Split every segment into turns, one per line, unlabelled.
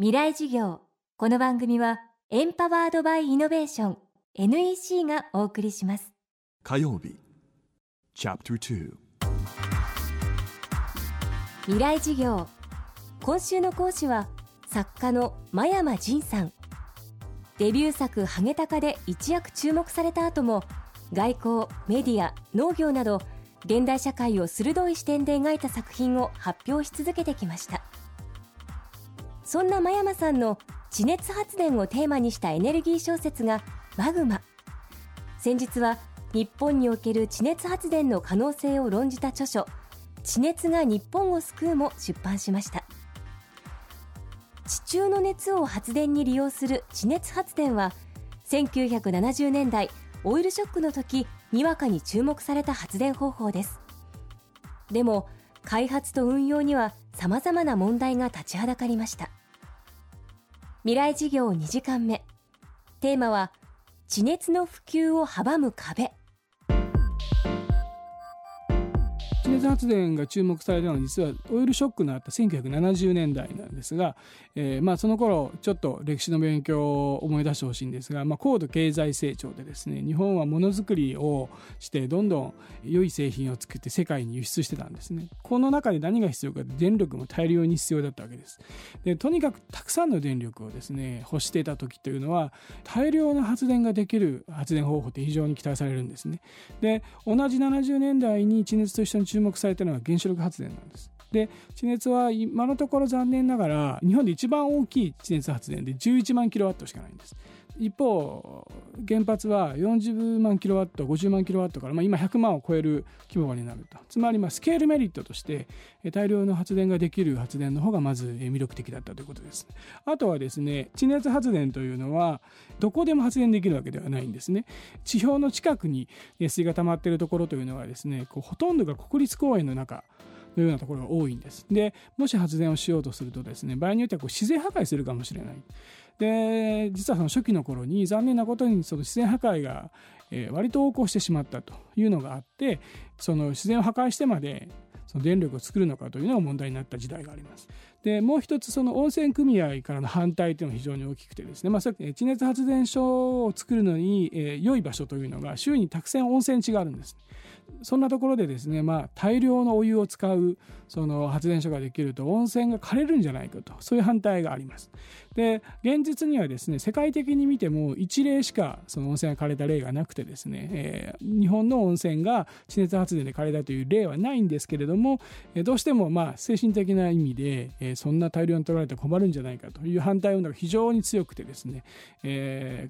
未来事業。この番組はエンパワードバイイノベーション NEC がお送りします。
火曜日 Chapter 2
未来事業。今週の講師は作家の真山仁さん。デビュー作「ハゲタカ」で一躍注目された後も外交メディア農業など現代社会を鋭い視点で描いた作品を発表し続けてきましたそんな真山さんの地熱発電をテーマにしたエネルギー小説が「マグマ」先日は日本における地熱発電の可能性を論じた著書「地熱が日本を救う」も出版しました。地中の熱を発電に利用する地熱発電は1970年代オイルショックの時にわかに注目された発電方法です。でも開発と運用にはさまざまな問題が立ちはだかりました。未来事業2時間目。テーマは地熱の普及を阻む壁。
熱発電が注目されたのは実はオイルショックのあった1970年代なんですが、えー、まあその頃ちょっと歴史の勉強を思い出してほしいんですが、まあ、高度経済成長でですね日本はものづくりをしてどんどん良い製品を作って世界に輸出してたんですね。この中で何が必要か電力も大量に必要だったわけです。でとにかくたくさんの電力をですね欲していた時というのは大量の発電ができる発電方法って非常に期待されるんですね。で同じ70年代に地熱と一緒に注目されたのは原子力発電なんです。で地熱は今のところ残念ながら日本で一番大きい地熱発電で11万キロワットしかないんです。一方原発は40万キロワット50万キロワットから、まあ、今100万を超える規模になると。つまりまあスケールメリットとして大量の発電ができる発電の方がまず魅力的だったということですあとはですね地熱発電というのはどこでも発電できるわけではないんですね。地表の近くに熱水が溜まっているところというのはですねこうほとんどが国立公園の中のようなところが多いんです。で、もし発電をしようとするとですね、場合によってはこう自然破壊するかもしれない。で実はその初期の頃に残念なことにその自然破壊が、割と横行してしまったというのがあってその自然を破壊してまでその電力を作るのかというのが問題になった時代があります。でもう一つその温泉組合からの反対というのが非常に大きくてですね、まあ、地熱発電所を作るのに、えー、良い場所というのが周囲にたくさん温泉地があるんです。そんなところでですね、まあ、大量のお湯を使うその発電所ができると温泉が枯れるんじゃないかとそういう反対があります。で現実にはですね世界的に見ても1例しかその温泉が枯れた例がなくてですね、えー、日本の温泉が地熱発電で枯れたという例はないんですけれども、えー、どうしてもまあ精神的な意味で、えー、そんな大量に取られて困るんじゃないかという反対運動が非常に強くてですね、え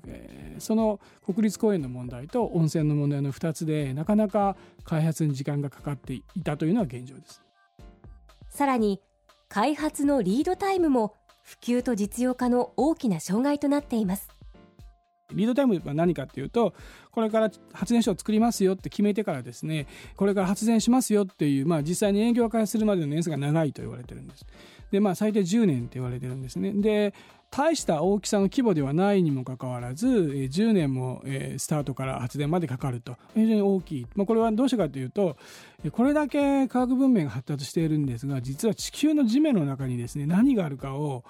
ー、その国立公園の問題と温泉の問題の2つでなかなか開発に時間がかかっていたというのは現状です。
さらに開発のリードタイムも普及と実用化の大きな障害となっています。
リードタイムは何かっていうとこれから発電所を作りますよって決めてからですねこれから発電しますよっていう、まあ、実際に営業開始するまでの年数が長いと言われてるんです。でまあ最低10年って言われてるんですね。で大した大きさの規模ではないにもかかわらず10年もスタートから発電までかかると非常に大きい、まあ、これはどうしてかというとこれだけ科学文明が発達しているんですが実は地球の地面の中にですね何があるかを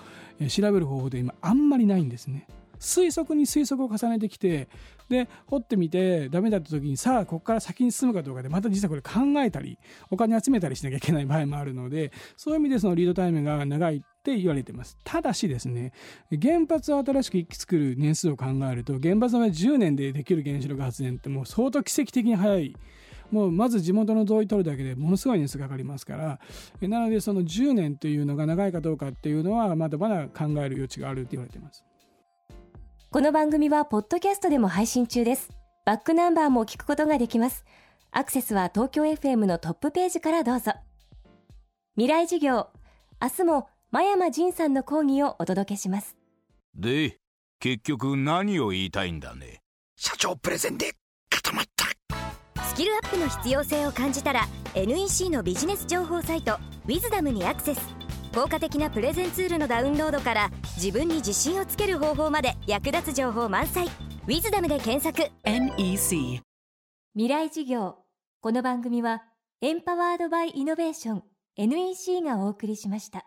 調べる方法で今あんまりないんですね。推測に推測を重ねてきてで掘ってみてダメだった時にさあここから先に進むかどうかでまた実はこれ考えたりお金集めたりしなきゃいけない場合もあるのでそういう意味でそのリードタイムが長いって言われてます。ただしですね原発を新しく1基作る年数を考えると原発の場合10年でできる原子力発電ってもう相当奇跡的に早い。もうまず地元の同意取るだけでものすごい年数かかりますからなのでその10年というのが長いかどうかっていうのはまだまだ考える余地があるって言われてます。
この番組はポッドキャストでも配信中です。バックナンバーも聞くことができます。アクセスは東京 FM のトップページからどうぞ。未来授業、明日も真山仁さんの講義をお届けします。
で、結局何を言いたいんだね。
社長プレゼンで固まった。
スキルアップの必要性を感じたら NEC のビジネス情報サイト「ウィズダムにアクセス。効果的なプレゼンツールのダウンロードから自分に自信をつける方法まで役立つ情報満載「ウィズダムで検索。
NEC 未来事業。この番組はエンパワードバイイノベーション NEC がお送りしました。